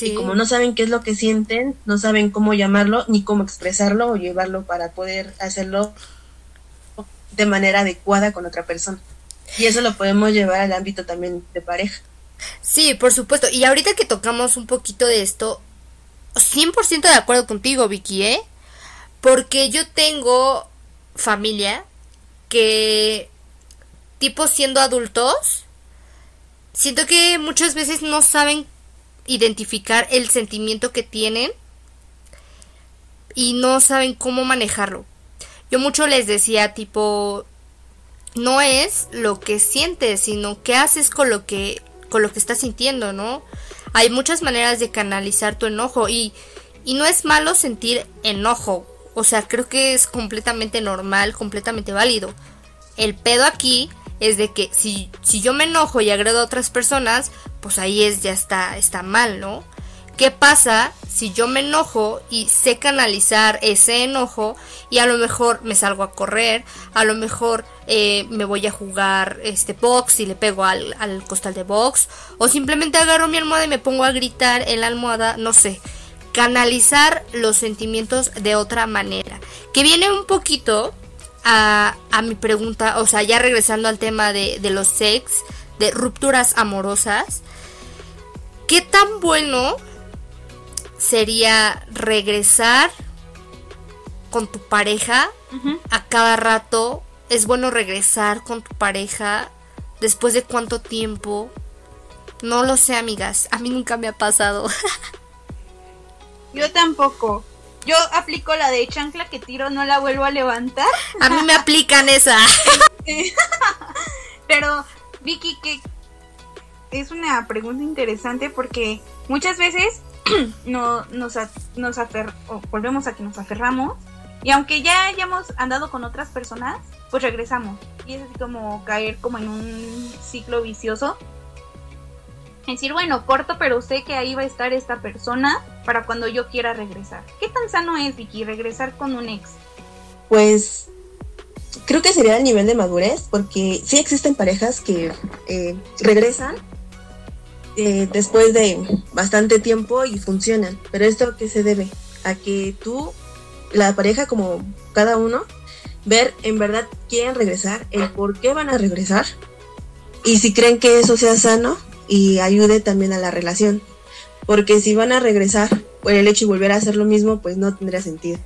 y como no saben qué es lo que sienten, no saben cómo llamarlo ni cómo expresarlo o llevarlo para poder hacerlo de manera adecuada con otra persona. Y eso lo podemos llevar al ámbito también de pareja. Sí, por supuesto. Y ahorita que tocamos un poquito de esto, 100% de acuerdo contigo, Vicky, ¿eh? Porque yo tengo familia que, tipo siendo adultos, siento que muchas veces no saben identificar el sentimiento que tienen y no saben cómo manejarlo. Yo mucho les decía tipo no es lo que sientes, sino qué haces con lo que con lo que estás sintiendo, ¿no? Hay muchas maneras de canalizar tu enojo y, y no es malo sentir enojo. O sea, creo que es completamente normal, completamente válido. El pedo aquí es de que si, si yo me enojo y agredo a otras personas, pues ahí es ya está, está mal, ¿no? ¿Qué pasa si yo me enojo y sé canalizar ese enojo y a lo mejor me salgo a correr, a lo mejor eh, me voy a jugar este box y le pego al, al costal de box, o simplemente agarro mi almohada y me pongo a gritar en la almohada, no sé, canalizar los sentimientos de otra manera, que viene un poquito a, a mi pregunta, o sea, ya regresando al tema de, de los sex, de rupturas amorosas, ¿qué tan bueno sería regresar con tu pareja a cada rato. Es bueno regresar con tu pareja después de cuánto tiempo. No lo sé, amigas. A mí nunca me ha pasado. Yo tampoco. Yo aplico la de chancla que tiro, no la vuelvo a levantar. A mí me aplican esa. Pero, Vicky, que es una pregunta interesante porque muchas veces no, nos, nos volvemos a que nos aferramos y aunque ya hayamos andado con otras personas, pues regresamos. Y es así como caer como en un ciclo vicioso. Decir, bueno, corto, pero sé que ahí va a estar esta persona para cuando yo quiera regresar. ¿Qué tan sano es, Vicky, regresar con un ex? Pues creo que sería el nivel de madurez, porque sí existen parejas que eh, regresan eh, después de bastante tiempo y funcionan. Pero esto qué se debe? A que tú, la pareja como cada uno, ver en verdad quieren regresar, el por qué van a regresar y si creen que eso sea sano y ayude también a la relación. Porque si van a regresar por el hecho de volver a hacer lo mismo, pues no tendría sentido.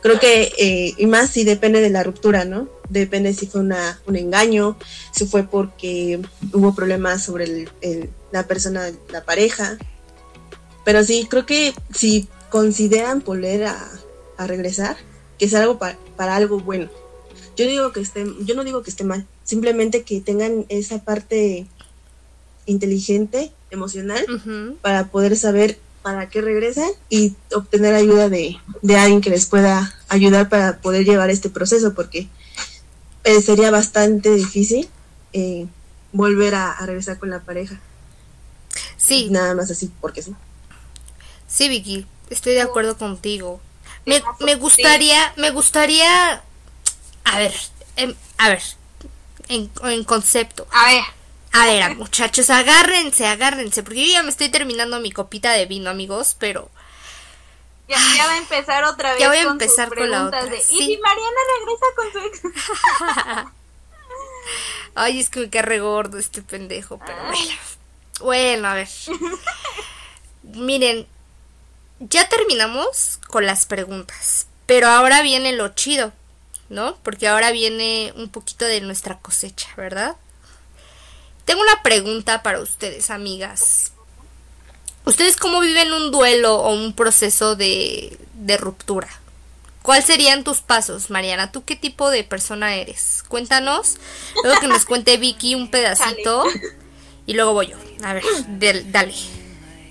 Creo que, eh, y más si depende de la ruptura, ¿no? Depende si fue una, un engaño, si fue porque hubo problemas sobre el, la persona, la pareja. Pero sí, creo que si consideran volver a, regresar, que es algo para, algo bueno. Yo digo que esté, yo no digo que esté mal, simplemente que tengan esa parte inteligente, emocional, para poder saber para que regresen y obtener ayuda de, alguien que les pueda ayudar para poder llevar este proceso, porque eh, sería bastante difícil eh, volver a, regresar con la pareja. Sí. Nada más así, porque sí. Sí, Vicky, estoy de acuerdo contigo. Me, me gustaría, me gustaría, a ver, em, a ver, en, en concepto. A ver. A ver, muchachos, agárrense, agárrense, porque yo ya me estoy terminando mi copita de vino, amigos, pero... Ya, va a empezar otra vez. Ya voy a empezar con la otra. ¿Y si Mariana regresa con su ex? Ay, es que me cae gordo este pendejo, pero bueno. Bueno, a ver. Miren, ya terminamos con las preguntas, pero ahora viene lo chido, ¿no? Porque ahora viene un poquito de nuestra cosecha, ¿verdad? Tengo una pregunta para ustedes, amigas. ¿Ustedes cómo viven un duelo o un proceso de, de ruptura? ¿Cuáles serían tus pasos, Mariana? ¿Tú qué tipo de persona eres? Cuéntanos. Luego que nos cuente Vicky un pedacito. Y luego voy yo. A ver, dale.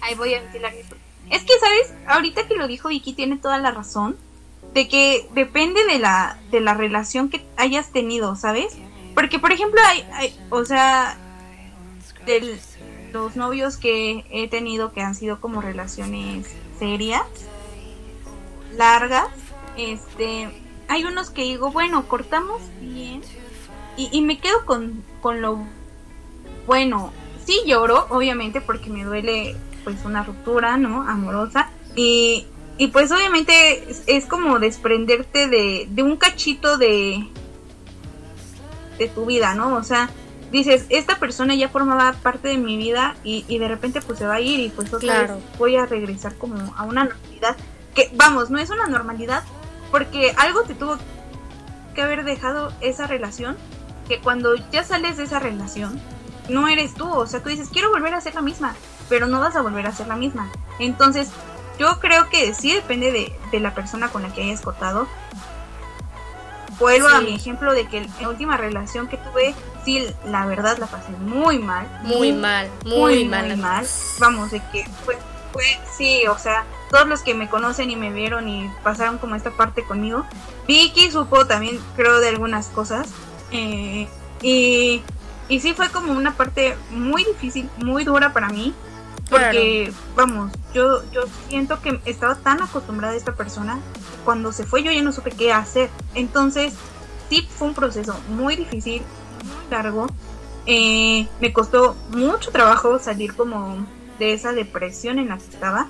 Ahí voy a ventilar Es que, ¿sabes? Ahorita que lo dijo Vicky tiene toda la razón. De que depende de la, de la relación que hayas tenido, ¿sabes? Porque, por ejemplo, hay, o sea, de los novios que he tenido que han sido como relaciones serias, largas, este, hay unos que digo, bueno, cortamos bien y, y me quedo con, con lo bueno. Sí lloro, obviamente, porque me duele pues una ruptura, ¿no? Amorosa. Y, y pues obviamente es, como desprenderte de, de un cachito de, de tu vida, ¿no? O sea, dices, esta persona ya formaba parte de mi vida y, y de repente pues se va a ir y pues otra vez voy a regresar como a una normalidad. Que vamos, no es una normalidad, porque algo te tuvo que haber dejado esa relación, que cuando ya sales de esa relación, no eres tú, o sea, tú dices, quiero volver a ser la misma, pero no vas a volver a ser la misma. Entonces, yo creo que sí depende de, la persona con la que hayas cortado. Vuelvo a mi ejemplo de que la última relación que tuve, sí, la verdad la pasé muy mal. Muy, mal, muy, mal. Muy mal. Vamos, de que fue, fue, sí, o sea, todos los que me conocen y me vieron y pasaron como esta parte conmigo. Vicky supo también, creo, de algunas cosas. Eh, y, y sí fue como una parte muy difícil, muy dura para mí. Porque, vamos, yo, yo siento que estaba tan acostumbrada a esta persona, cuando se fue yo ya no supe qué hacer. Entonces, sí fue un proceso muy difícil, muy largo. Eh, me costó mucho trabajo salir como de esa depresión en la que estaba.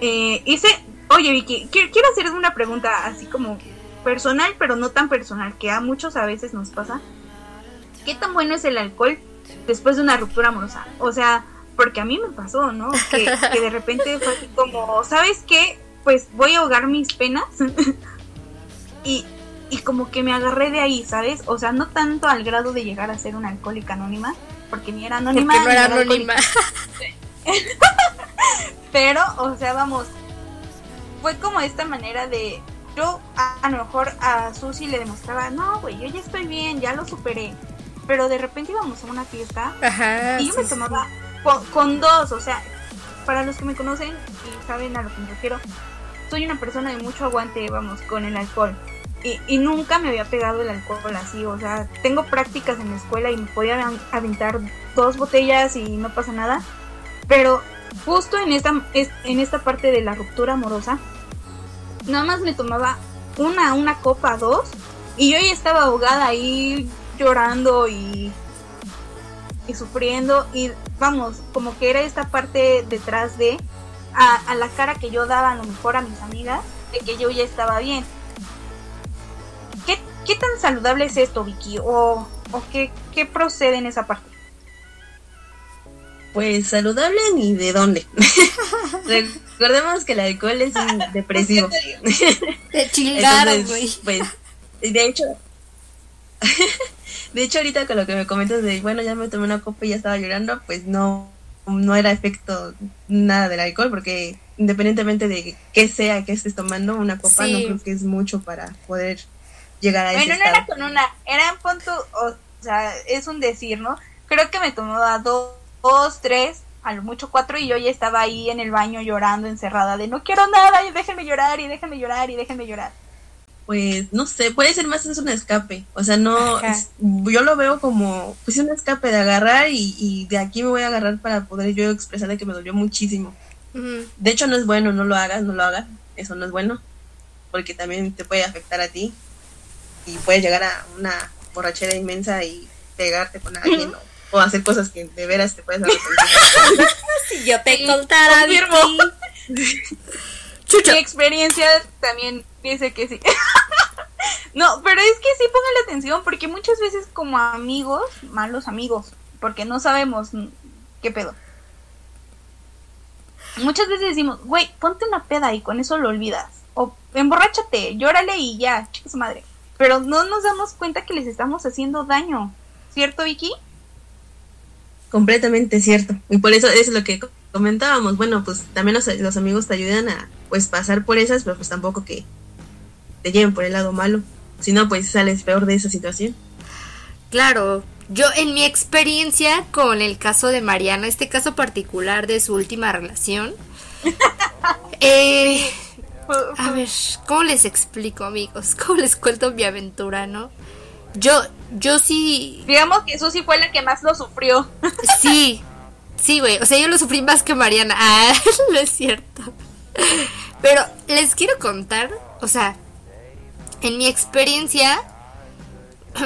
Eh, hice, oye Vicky, quiero hacer una pregunta así como personal, pero no tan personal, que a muchos a veces nos pasa. ¿Qué tan bueno es el alcohol después de una ruptura amorosa? O sea, porque a mí me pasó, ¿no? Que, de repente fue así como, ¿sabes qué? Pues voy a ahogar mis penas. y, y como que me agarré de ahí, ¿sabes? O sea, no tanto al grado de llegar a ser una alcohólica anónima, porque ni era anónima. Porque no era anónima. Pero, o sea, vamos, fue como esta manera de, yo a, lo mejor a Susi le demostraba, no, güey, yo ya estoy bien, ya lo superé. Pero de repente íbamos a una fiesta y yo me tomaba con, dos, o sea, para los que me conocen y saben a lo que me refiero, soy una persona de mucho aguante, vamos, con el alcohol. Y, y, nunca me había pegado el alcohol así, o sea, tengo prácticas en la escuela y me podía aventar dos botellas y no pasa nada. Pero justo en esta, en esta parte de la ruptura amorosa, nada más me tomaba una, una copa, dos, y yo ya estaba ahogada ahí llorando y, y sufriendo, y vamos, como que era esta parte detrás de, a, la cara que yo daba a lo mejor a mis amigas, de que yo ya estaba bien. ¿Qué, qué tan saludable es esto, Vicky? ¿O, o qué, qué procede en esa parte? Pues saludable ni de dónde. Recordemos que el alcohol es un depresivo. Te chingaron, güey. Pues, de hecho, de hecho ahorita con lo que me comentas de, bueno, ya me tomé una copa y ya estaba llorando, pues no, no era efecto nada del alcohol, porque independientemente de qué sea que estés tomando, una copa no creo que es mucho para poder llegar a bueno, ese no era con una, era en punto, o sea, es un decir, ¿no? Creo que me tomaba dos dos, tres, a lo mucho cuatro, y yo ya estaba ahí en el baño llorando, encerrada, de no quiero nada, y déjenme llorar, y déjenme llorar, y déjenme llorar. Pues no sé, puede ser más es un escape, o sea, no, yo lo veo como, pues un escape de agarrar y, de aquí me voy a agarrar para poder yo expresar que me dolió muchísimo. De hecho no es bueno, no lo hagas, no lo hagas, eso no es bueno, porque también te puede afectar a ti y puedes llegar a una borrachera inmensa y pegarte con alguien o hacer cosas que de veras te puedes arrepentir. si yo te contara, Mi experiencia también dice que sí. no, pero es que sí la atención porque muchas veces como amigos, malos amigos, porque no sabemos qué pedo. muchas veces decimos, güey, ponte una peda y con eso lo olvidas. O emborráchate, llórale y ya, chica su madre. Pero no nos damos cuenta que les estamos haciendo daño. ¿Cierto, Vicky? Completamente cierto. Y por eso es lo que comentábamos. Bueno, pues también los, los amigos te ayudan a pues pasar por esas, pero pues tampoco que te lleven por el lado malo. Si no, pues sales peor de esa situación. Claro, yo en mi experiencia con el caso de Mariana, este caso particular de su última relación, eh, a ver, ¿cómo les explico amigos? ¿Cómo les cuento mi aventura, no? Yo, yo sí... Digamos que Susi fue la que más lo sufrió. Sí, sí, güey, o sea, yo lo sufrí más que Mariana. Ah, no es cierto. Pero les quiero contar, o sea, en mi experiencia,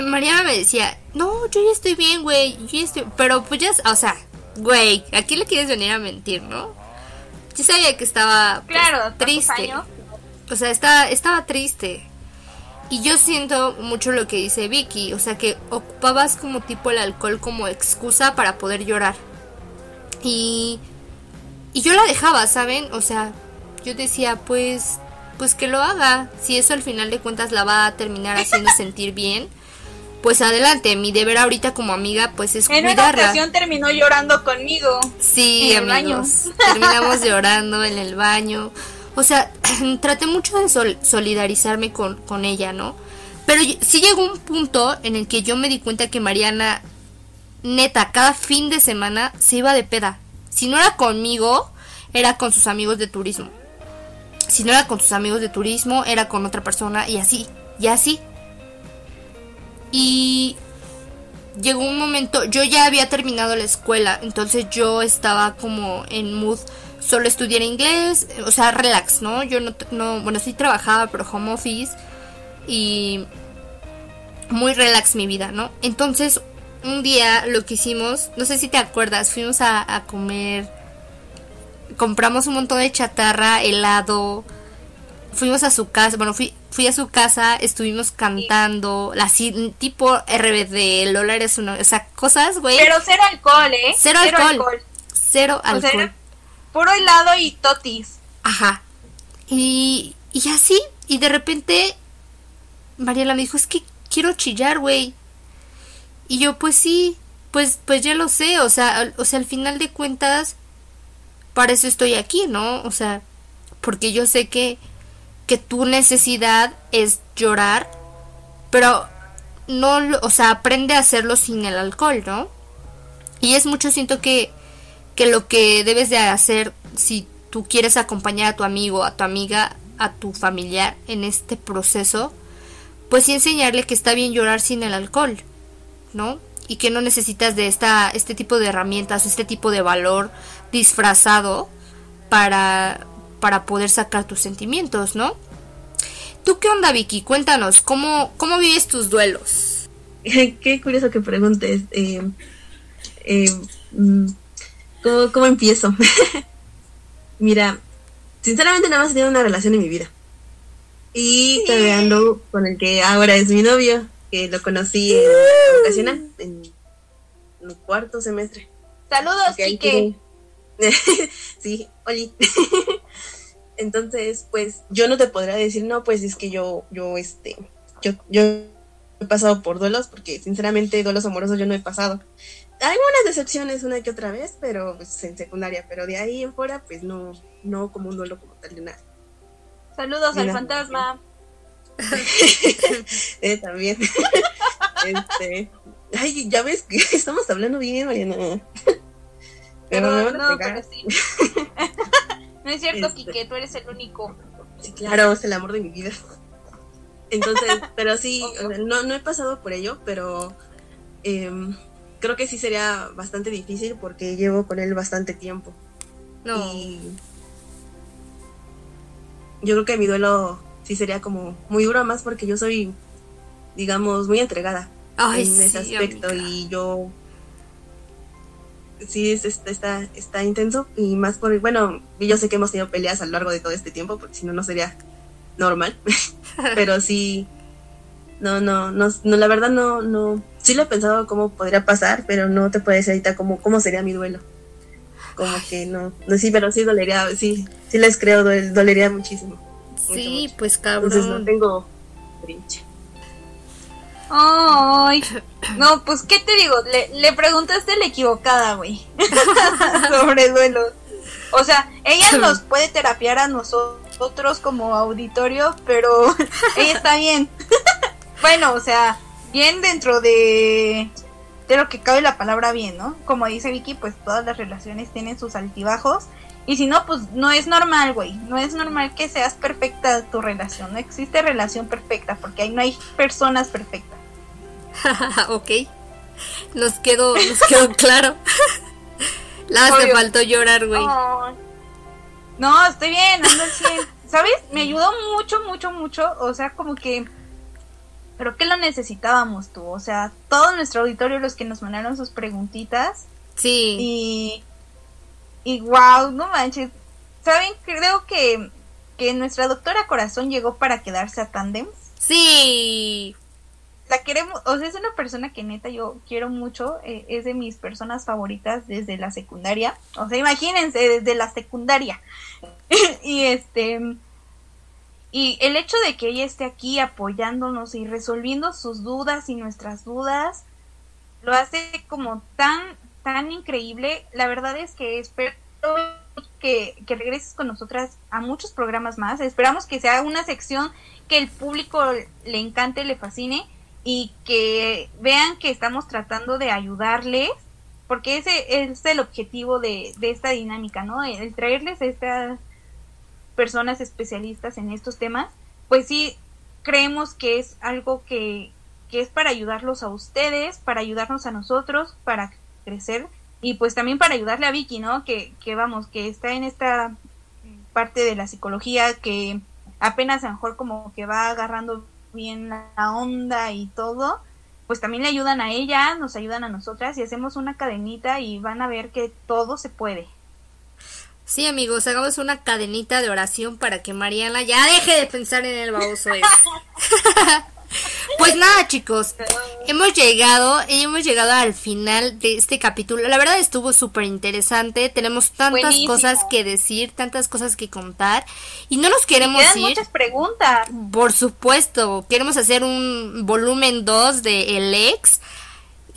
Mariana me decía, no, yo ya estoy bien, güey, yo ya estoy... Pero pues ya, o sea, güey, ¿a quién le quieres venir a mentir, no? Yo sabía que estaba pues, claro, triste. O sea, estaba, estaba triste. Y yo siento mucho lo que dice Vicky, o sea, que ocupabas como tipo el alcohol como excusa para poder llorar. Y, y yo la dejaba, ¿saben? O sea, yo decía, pues, pues que lo haga. Si eso al final de cuentas la va a terminar haciendo sentir bien, pues adelante. Mi deber ahorita como amiga, pues es en cuidarla. En una ocasión terminó llorando conmigo. Sí, en amigos. Terminamos llorando en el baño. O sea, traté mucho de solidarizarme con, con ella, ¿no? Pero sí llegó un punto en el que yo me di cuenta que Mariana, neta, cada fin de semana se iba de peda. Si no era conmigo, era con sus amigos de turismo. Si no era con sus amigos de turismo, era con otra persona y así, y así. Y llegó un momento, yo ya había terminado la escuela, entonces yo estaba como en mood solo estudiar inglés, o sea, relax, ¿no? Yo no, no, bueno, sí trabajaba, pero home office y muy relax mi vida, ¿no? Entonces, un día lo que hicimos, no sé si te acuerdas, fuimos a comer compramos un montón de chatarra, helado. Fuimos a su casa, bueno, fui, fui a su casa, estuvimos cantando, la tipo RBD, Lola eres una, o sea, cosas, güey. Pero cero alcohol, ¿eh? Cero, alcohol. Cero alcohol. puro helado y totis. Ajá. Y, y así, y de repente Mariela me dijo, es que quiero chillar, güey. Y yo, pues sí, pues, pues ya lo sé, o sea, o sea, al final de cuentas, para eso estoy aquí, ¿no? O sea, porque yo sé que, que tu necesidad es llorar, pero no, o sea, aprende a hacerlo sin el alcohol, ¿no? Y es mucho, siento que, que lo que debes de hacer si tú quieres acompañar a tu amigo, a tu amiga, a tu familiar en este proceso, pues sí enseñarle que está bien llorar sin el alcohol, ¿no? Y que no necesitas de esta, este tipo de herramientas, este tipo de valor disfrazado para, para poder sacar tus sentimientos, ¿no? ¿Tú qué onda, Vicky? Cuéntanos, ¿cómo, cómo vives tus duelos? qué curioso que preguntes. Eh, eh, mm, ¿cómo, empiezo? Mira, sinceramente nada más he tenido una relación en mi vida. Y ando con el que ahora es mi novio, que lo conocí en ocasional, en el cuarto semestre. Saludos, Kike. sí, Oli. Entonces, pues yo no te podría decir, no, pues es que yo, yo, este, yo, yo he pasado por duelos, porque sinceramente duelos amorosos yo no he pasado. Hay unas decepciones una que otra vez, pero pues, en secundaria, pero de ahí en fuera, pues no, no como un duelo como tal de nada. Saludos al fantasma. eh, también. este, ay, ya ves que estamos hablando bien, Mariana. Pero, no, pero sí. no es cierto, este... Kike, tú eres el único. Sí, claro, es el amor de mi vida. Entonces, pero sí, no, no he pasado por ello, pero eh, creo que sí sería bastante difícil porque llevo con él bastante tiempo. No. Y yo creo que mi duelo sí sería como muy duro más porque yo soy, digamos, muy entregada en ese aspecto y yo sí es, está, está intenso y más por, bueno, yo sé que hemos tenido peleas a lo largo de todo este tiempo porque si no, no sería normal, pero sí, no, no, no, no, la verdad no, no, sí lo he pensado cómo podría pasar, pero no te puedes decir ahorita cómo, cómo sería mi duelo. como que no, no sí, pero sí dolería, sí, sí les creo, dolería muchísimo. Sí, pues cabrón. Entonces no tengo brinche. Ay, no, pues, ¿qué te digo? Le, le preguntaste la equivocada, güey. Sobre duelo. O sea, ella nos puede terapiar a nosotros como auditorio, pero ella está bien. bueno, o sea, bien dentro de, de lo que cabe la palabra bien, ¿no? Como dice Vicky, pues todas las relaciones tienen sus altibajos. Y si no, pues no es normal, güey. No es normal que seas perfecta tu relación. No existe relación perfecta porque ahí no hay personas perfectas. ok. Nos quedó, nos quedó claro. La te faltó llorar, güey. No, estoy bien, ando al 100. ¿Sabes? Me ayudó mucho, mucho, mucho. O sea, como que. Pero que lo necesitábamos tú. O sea, todo nuestro auditorio, los que nos mandaron sus preguntitas. Sí. Y. Y wow, no manches. ¿Saben? Creo que. Que nuestra doctora Corazón llegó para quedarse a Tandems. Sí la queremos, o sea, es una persona que neta yo quiero mucho, eh, es de mis personas favoritas desde la secundaria, o sea, imagínense, desde la secundaria. y este, y el hecho de que ella esté aquí apoyándonos y resolviendo sus dudas y nuestras dudas, lo hace como tan, tan increíble. La verdad es que espero que, que regreses con nosotras a muchos programas más. Esperamos que sea una sección que el público le encante, le fascine y que vean que estamos tratando de ayudarles, porque ese es el objetivo de, esta dinámica, ¿no? El traerles a estas personas especialistas en estos temas, pues sí creemos que es algo que, que es para ayudarlos a ustedes, para ayudarnos a nosotros, para crecer y pues también para ayudarle a Vicky, ¿no? Que, que vamos, que está en esta parte de la psicología que apenas a lo mejor como que va agarrando bien la onda y todo, pues también le ayudan a ella, nos ayudan a nosotras y hacemos una cadenita y van a ver que todo se puede. Sí, amigos, hagamos una cadenita de oración para que Mariana ya deje de pensar en el baboso. Pues nada, chicos, hemos llegado, hemos llegado al final de este capítulo. La verdad estuvo súper interesante. Tenemos tantas cosas que decir, tantas cosas que contar y no nos queremos ir. muchas preguntas. Por supuesto, queremos hacer un volumen 2 de El Ex.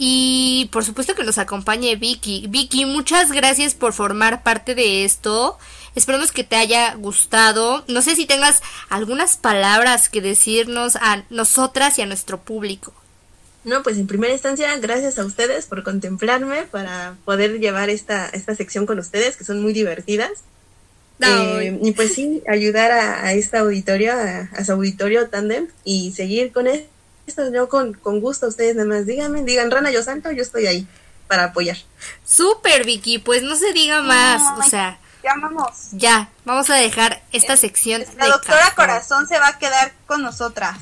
Y por supuesto que nos acompañe Vicky. Vicky, muchas gracias por formar parte de esto. Esperemos que te haya gustado. No sé si tengas algunas palabras que decirnos a nosotras y a nuestro público. No, pues en primera instancia, gracias a ustedes por contemplarme para poder llevar esta, esta sección con ustedes, que son muy divertidas. Eh, y pues sí, ayudar a, este auditorio, a, su auditorio Tandem y seguir con esto. Yo con, con gusto, ustedes nada más díganme, digan Rana, yo santo, yo estoy ahí para apoyar. Súper, Vicky, pues no se diga más, o sea ya vamos. Ya, vamos a dejar esta sección. La doctora Corazón se va a quedar con nosotras.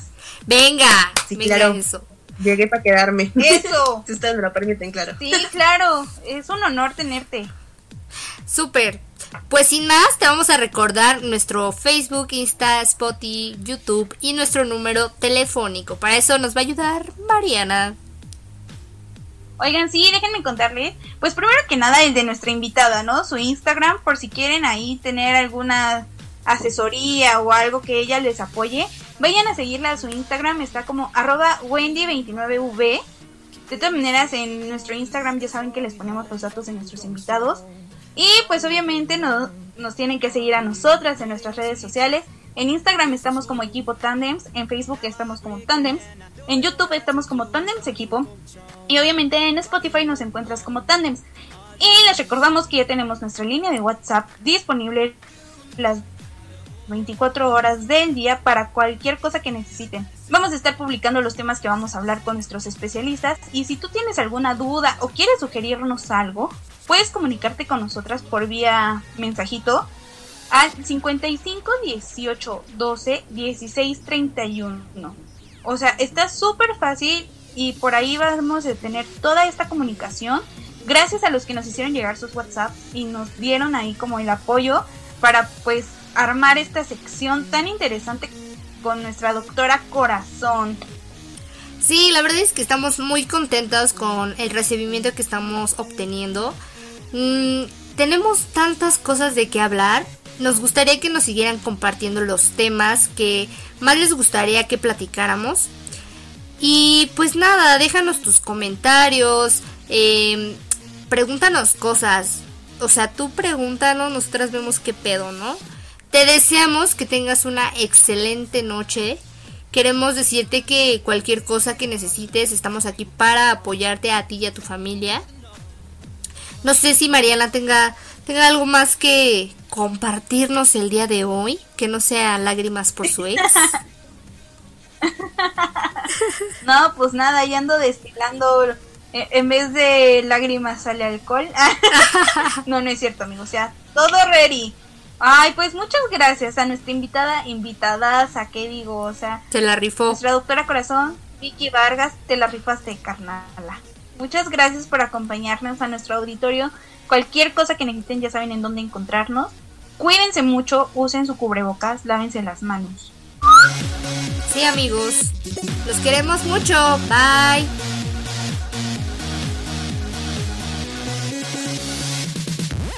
Venga, sí, claro. eso. Llegué para quedarme. Eso. si ustedes me lo permiten, claro. Sí, claro. Es un honor tenerte. Súper. Pues sin más, te vamos a recordar nuestro Facebook, Insta, Spotify, YouTube y nuestro número telefónico. Para eso nos va a ayudar Mariana. Oigan, sí, déjenme contarles. Pues primero que nada el de nuestra invitada, ¿no? Su Instagram, por si quieren ahí tener alguna asesoría o algo que ella les apoye. Vayan a seguirla a su Instagram, está como arroba wendy29v. De todas maneras, en nuestro Instagram ya saben que les ponemos los datos de nuestros invitados. Y pues obviamente no, nos tienen que seguir a nosotras en nuestras redes sociales. En Instagram estamos como equipo Tandems, en Facebook estamos como Tandems, en YouTube estamos como Tandems Equipo y obviamente en Spotify nos encuentras como Tandems. Y les recordamos que ya tenemos nuestra línea de WhatsApp disponible las 24 horas del día para cualquier cosa que necesiten. Vamos a estar publicando los temas que vamos a hablar con nuestros especialistas y si tú tienes alguna duda o quieres sugerirnos algo, puedes comunicarte con nosotras por vía mensajito al 55 18 12 16 31. O sea, está súper fácil y por ahí vamos a tener toda esta comunicación. Gracias a los que nos hicieron llegar sus WhatsApp y nos dieron ahí como el apoyo para pues armar esta sección tan interesante con nuestra doctora Corazón. Sí, la verdad es que estamos muy contentos con el recibimiento que estamos obteniendo. Mm, tenemos tantas cosas de qué hablar. Nos gustaría que nos siguieran compartiendo los temas que más les gustaría que platicáramos. Y pues nada, déjanos tus comentarios, eh, pregúntanos cosas. O sea, tú pregúntanos, nosotras vemos qué pedo, ¿no? Te deseamos que tengas una excelente noche. Queremos decirte que cualquier cosa que necesites, estamos aquí para apoyarte a ti y a tu familia. No sé si Mariana tenga, tenga algo más que compartirnos el día de hoy, que no sea lágrimas por su ex. no, pues nada, ya ando destilando eh, en vez de lágrimas sale alcohol. no, no es cierto, amigo. O sea, todo ready. Ay, pues muchas gracias a nuestra invitada, invitadas, a qué digo, o sea, te la rifó. Nuestra doctora corazón, Vicky Vargas, te la rifaste, carnala. Muchas gracias por acompañarnos a nuestro auditorio. Cualquier cosa que necesiten ya saben en dónde encontrarnos. Cuídense mucho, usen su cubrebocas, lávense las manos. Sí, amigos. Los queremos mucho. Bye.